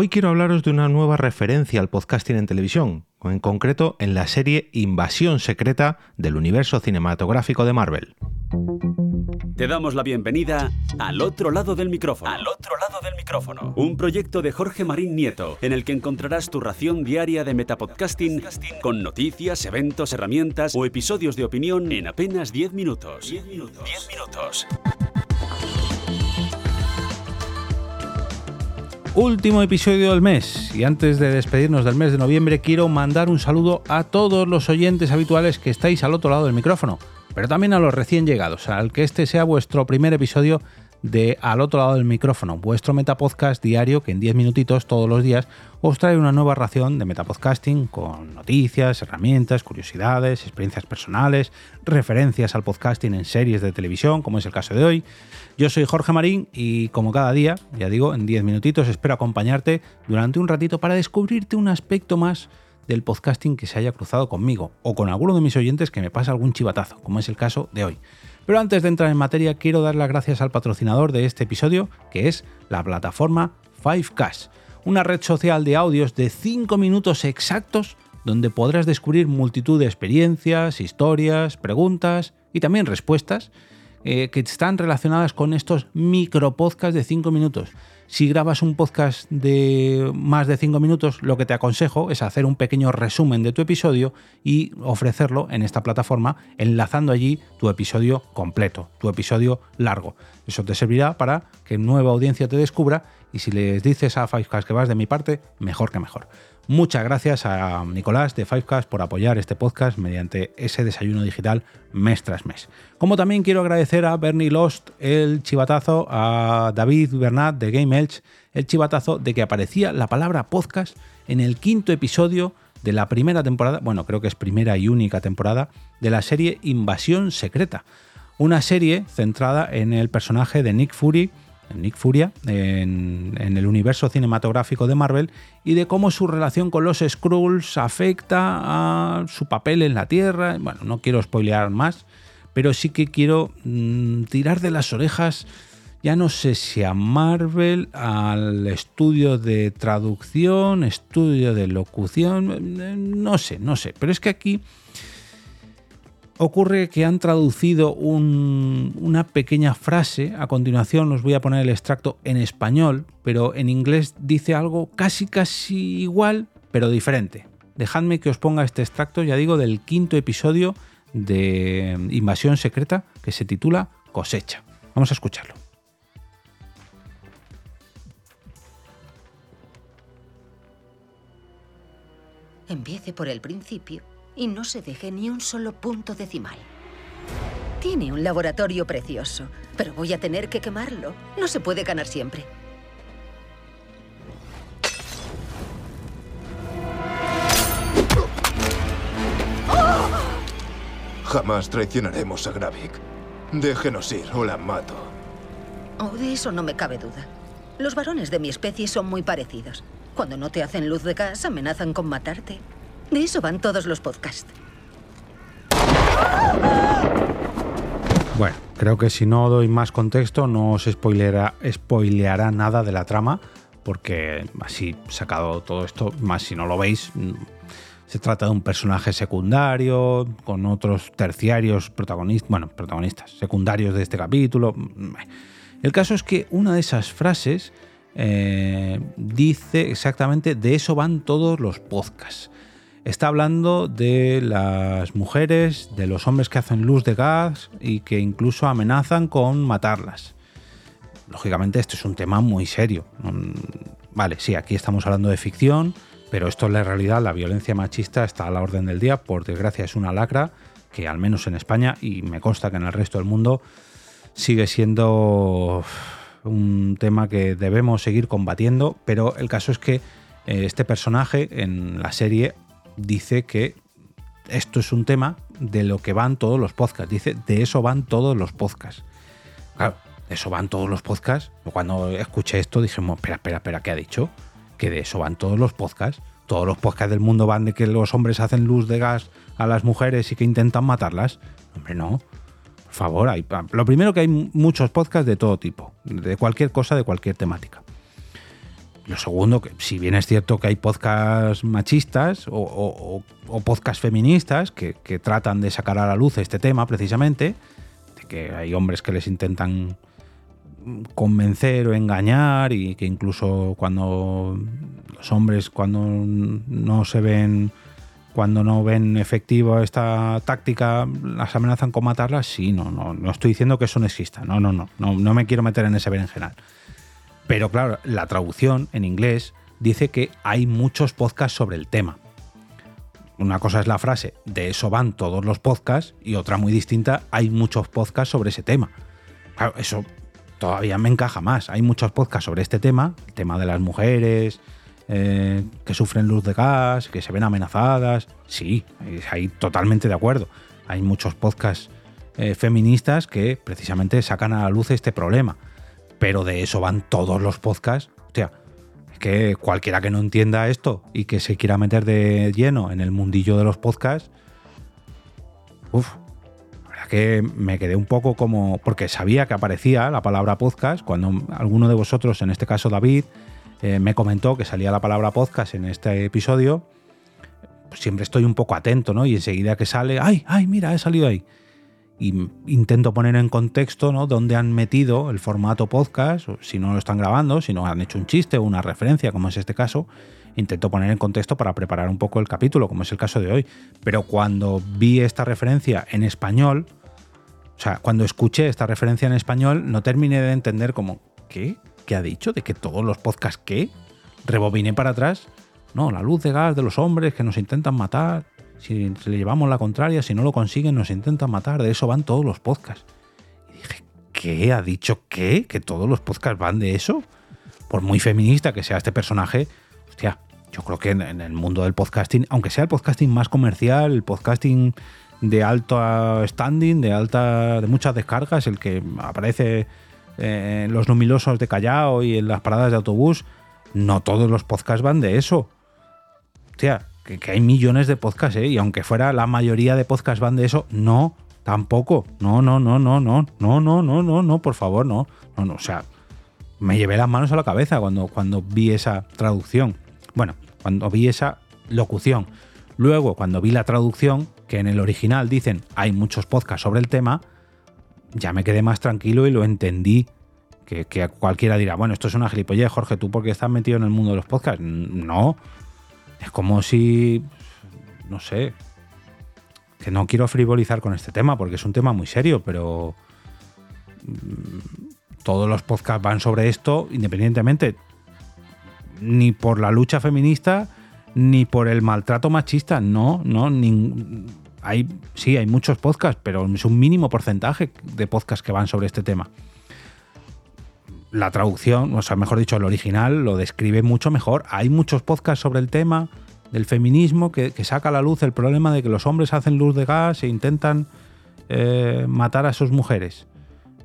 Hoy quiero hablaros de una nueva referencia al podcasting en televisión, en concreto en la serie Invasión Secreta del universo cinematográfico de Marvel. Te damos la bienvenida al otro lado del micrófono. Al otro lado del micrófono. Un proyecto de Jorge Marín Nieto, en el que encontrarás tu ración diaria de metapodcasting con noticias, eventos, herramientas o episodios de opinión en apenas 10 minutos. 10 minutos. 10 minutos. Último episodio del mes. Y antes de despedirnos del mes de noviembre quiero mandar un saludo a todos los oyentes habituales que estáis al otro lado del micrófono, pero también a los recién llegados, al que este sea vuestro primer episodio de Al otro lado del micrófono, vuestro metapodcast diario que en 10 minutitos todos los días os trae una nueva ración de metapodcasting con noticias, herramientas, curiosidades, experiencias personales, referencias al podcasting en series de televisión, como es el caso de hoy. Yo soy Jorge Marín y como cada día, ya digo, en 10 minutitos espero acompañarte durante un ratito para descubrirte un aspecto más del podcasting que se haya cruzado conmigo o con alguno de mis oyentes que me pasa algún chivatazo, como es el caso de hoy. Pero antes de entrar en materia, quiero dar las gracias al patrocinador de este episodio, que es la plataforma 5Cash, una red social de audios de 5 minutos exactos donde podrás descubrir multitud de experiencias, historias, preguntas y también respuestas eh, que están relacionadas con estos micropodcasts de 5 minutos. Si grabas un podcast de más de 5 minutos, lo que te aconsejo es hacer un pequeño resumen de tu episodio y ofrecerlo en esta plataforma, enlazando allí tu episodio completo, tu episodio largo. Eso te servirá para que nueva audiencia te descubra y si les dices a Fivecast que vas de mi parte, mejor que mejor. Muchas gracias a Nicolás de Fivecast por apoyar este podcast mediante ese desayuno digital mes tras mes. Como también quiero agradecer a Bernie Lost el chivatazo, a David Bernat de Game El chivatazo de que aparecía la palabra podcast en el quinto episodio de la primera temporada, bueno, creo que es primera y única temporada, de la serie Invasión Secreta. Una serie centrada en el personaje de Nick Fury Nick Furia, en, el universo cinematográfico de Marvel, y de cómo su relación con los Skrulls afecta a su papel en la Tierra. Bueno, no quiero spoilear más, pero sí que quiero mm, tirar de las orejas, ya no sé si a Marvel, al estudio de traducción, estudio de locución, eh, no sé, no sé, pero es que aquí ocurre que han traducido una pequeña frase, a continuación os voy a poner el extracto en español, pero en inglés dice algo casi casi igual, pero diferente. Dejadme que os ponga este extracto, ya digo, del quinto episodio de Invasión Secreta, que se titula Cosecha. Vamos a escucharlo. Empiece por el principio y no se deje ni un solo punto decimal. Tiene un laboratorio precioso, pero voy a tener que quemarlo. No se puede ganar siempre. Jamás traicionaremos a Gravik. Déjenos ir o la mato. Oh, de eso no me cabe duda. Los varones de mi especie son muy parecidos. Cuando no te hacen luz de gas, amenazan con matarte. De eso van todos los podcasts. Bueno, creo que si no doy más contexto no os spoileará, spoileará nada de la trama, porque así sacado todo esto, más si no lo veis, mm, se trata de un personaje secundario, con otros terciarios protagonistas, bueno, protagonistas secundarios de este capítulo. Mm, El caso es que una de esas frases eh, dice exactamente de eso van todos los podcasts. Está hablando de las mujeres, de los hombres que hacen luz de gas y que incluso amenazan con matarlas. Lógicamente esto es un tema muy serio. Mm, vale, sí, aquí estamos hablando de ficción, pero esto es la realidad, la violencia machista está a la orden del día, por desgracia es una lacra que al menos en España y me consta que en el resto del mundo sigue siendo un tema que debemos seguir combatiendo, pero el caso es que eh, este personaje en la serie dice que esto es un tema de lo que van todos los podcasts. Dice, de eso van todos los podcasts. Claro, de eso van todos los podcasts. Cuando escuché esto dije, espera, espera, espera, ¿qué ha dicho? Que de eso van todos los podcasts. Todos los podcasts del mundo van de que los hombres hacen luz de gas a las mujeres y que intentan matarlas. Hombre, no. Por favor, hay, lo primero que hay muchos podcasts de todo tipo, de cualquier cosa, de cualquier temática. Lo segundo, que si bien es cierto que hay podcasts machistas o, podcasts feministas que, que, tratan de sacar a la luz este tema precisamente, de que hay hombres que les intentan convencer o engañar y que incluso cuando los hombres cuando no se ven cuando no ven efectiva esta táctica las amenazan con matarlas sí no no no estoy diciendo que eso no exista. No no no no, no me quiero meter en ese berenjenal. Pero claro la traducción en inglés dice que hay muchos podcasts sobre el tema. Una cosa es la frase de eso van todos los podcasts y otra muy distinta hay muchos podcasts sobre ese tema. Claro, eso todavía me encaja más. Hay muchos podcasts sobre este tema, el tema de las mujeres eh, que sufren luz de gas, que se ven amenazadas. Sí, ahí totalmente de acuerdo. Hay muchos podcasts eh, feministas que precisamente sacan a la luz este problema. Pero de eso van todos los podcasts. O sea, es que cualquiera que no entienda esto y que se quiera meter de lleno en el mundillo de los podcasts, uff, que me quedé un poco como. porque sabía que aparecía la palabra podcast. Cuando alguno de vosotros, en este caso David, eh, me comentó que salía la palabra podcast en este episodio, pues siempre estoy un poco atento, ¿no? Y enseguida que sale, ¡ay, ay, mira, he salido ahí! Y intento poner en contexto, ¿no? Dónde han metido el formato podcast, si no lo están grabando, si no han hecho un chiste o una referencia, como es este caso. Intento poner en contexto para preparar un poco el capítulo, como es el caso de hoy. Pero cuando vi esta referencia en español, o sea, cuando escuché esta referencia en español, no terminé de entender como, ¿qué? ¿Qué ha dicho? ¿De que todos los podcasts qué? Rebobiné para atrás. No, la luz de gas de los hombres que nos intentan matar. Si le llevamos la contraria, si no lo consiguen, nos intentan matar. De eso van todos los podcasts. Y dije, ¿qué? ¿Ha dicho qué? ¿Que todos los podcasts van de eso? Por muy feminista que sea este personaje, hostia, yo creo que en, el mundo del podcasting, aunque sea el podcasting más comercial, el podcasting de alto standing, de alta, de muchas descargas, el que aparece eh, en los numilosos de Callao y en las paradas de autobús, no todos los podcasts van de eso. Hostia, que, que hay millones de podcasts, ¿eh? Y aunque fuera la mayoría de podcasts van de eso, no, tampoco. No, no, no, no, no, no, no, no, no, no, por favor, no. No, no, o sea, me llevé las manos a la cabeza cuando, cuando vi esa traducción. Bueno, cuando vi esa locución. Luego, cuando vi la traducción, que en el original dicen hay muchos podcasts sobre el tema, ya me quedé más tranquilo y lo entendí. Que, cualquiera dirá, bueno, esto es una gilipollez, Jorge, ¿tú por qué estás metido en el mundo de los podcasts? No. Es como si. No sé. Que no quiero frivolizar con este tema porque es un tema muy serio, pero. Mm, todos los podcasts van sobre esto, independientemente. Ni por la lucha feminista, ni por el maltrato machista, no, no, hay, sí, hay muchos podcasts, pero es un mínimo porcentaje de podcasts que van sobre este tema. La traducción, o sea, mejor dicho, el original lo describe mucho mejor. Hay muchos podcasts sobre el tema del feminismo que, saca a la luz el problema de que los hombres hacen luz de gas e intentan eh, matar a sus mujeres.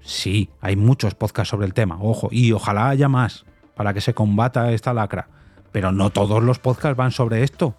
Sí, hay muchos podcasts sobre el tema, ojo, y ojalá haya más para que se combata esta lacra. Pero no todos los podcasts van sobre esto.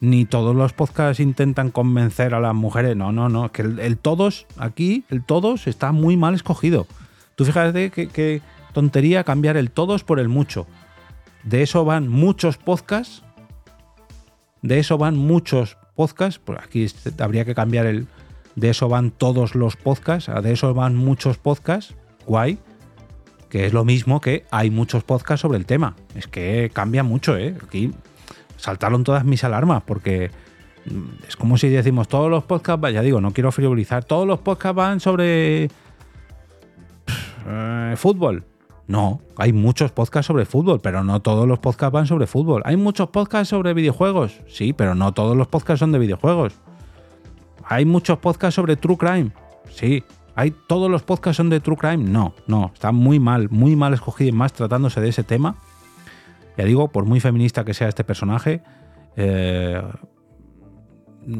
Ni todos los podcasts intentan convencer a las mujeres. No, no, no. Que el, todos, aquí, el todos está muy mal escogido. Tú fíjate que, tontería cambiar el todos por el mucho. De eso van muchos podcasts. De eso van muchos podcasts. Pues aquí habría que cambiar el. De eso van todos los podcasts. De eso van muchos podcasts. Guay que es lo mismo que hay muchos podcasts sobre el tema. Es que cambia mucho, ¿eh? Aquí saltaron todas mis alarmas porque mm, es como si decimos todos los podcasts, ya digo, no quiero frivolizar, todos los podcasts van sobre eh, fútbol. No, hay muchos podcasts sobre fútbol, pero no todos los podcasts van sobre fútbol. Hay muchos podcasts sobre videojuegos, sí, pero no todos los podcasts son de videojuegos. Hay muchos podcasts sobre true crime, sí, ¿Hay todos los podcasts son de True Crime? No, no, está muy mal, muy mal escogido y más tratándose de ese tema. Ya digo, por muy feminista que sea este personaje, eh,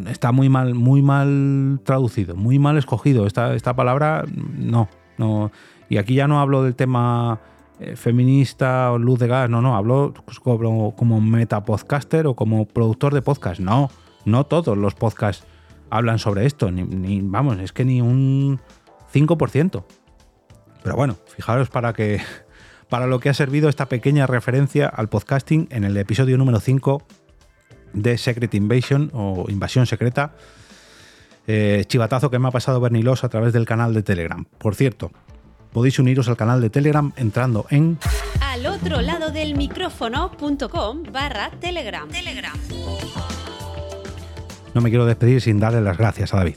está muy mal, muy mal traducido, muy mal escogido. Esta, esta palabra, no, no. Y aquí ya no hablo del tema eh, feminista o luz de gas, no, no, hablo como, como metapodcaster o como productor de podcast. No, no todos los podcasts hablan sobre esto, ni vamos, es que ni un 5%. Pero bueno, fijaros para que, para lo que ha servido esta pequeña referencia al podcasting en el episodio número 5 de Secret Invasion o Invasión Secreta. Eh, chivatazo que me ha pasado Bernilos a través del canal de Telegram. Por cierto, podéis uniros al canal de Telegram entrando en al otro lado del micrófono.com barra Telegram. Telegram. No me quiero despedir sin darle las gracias a David.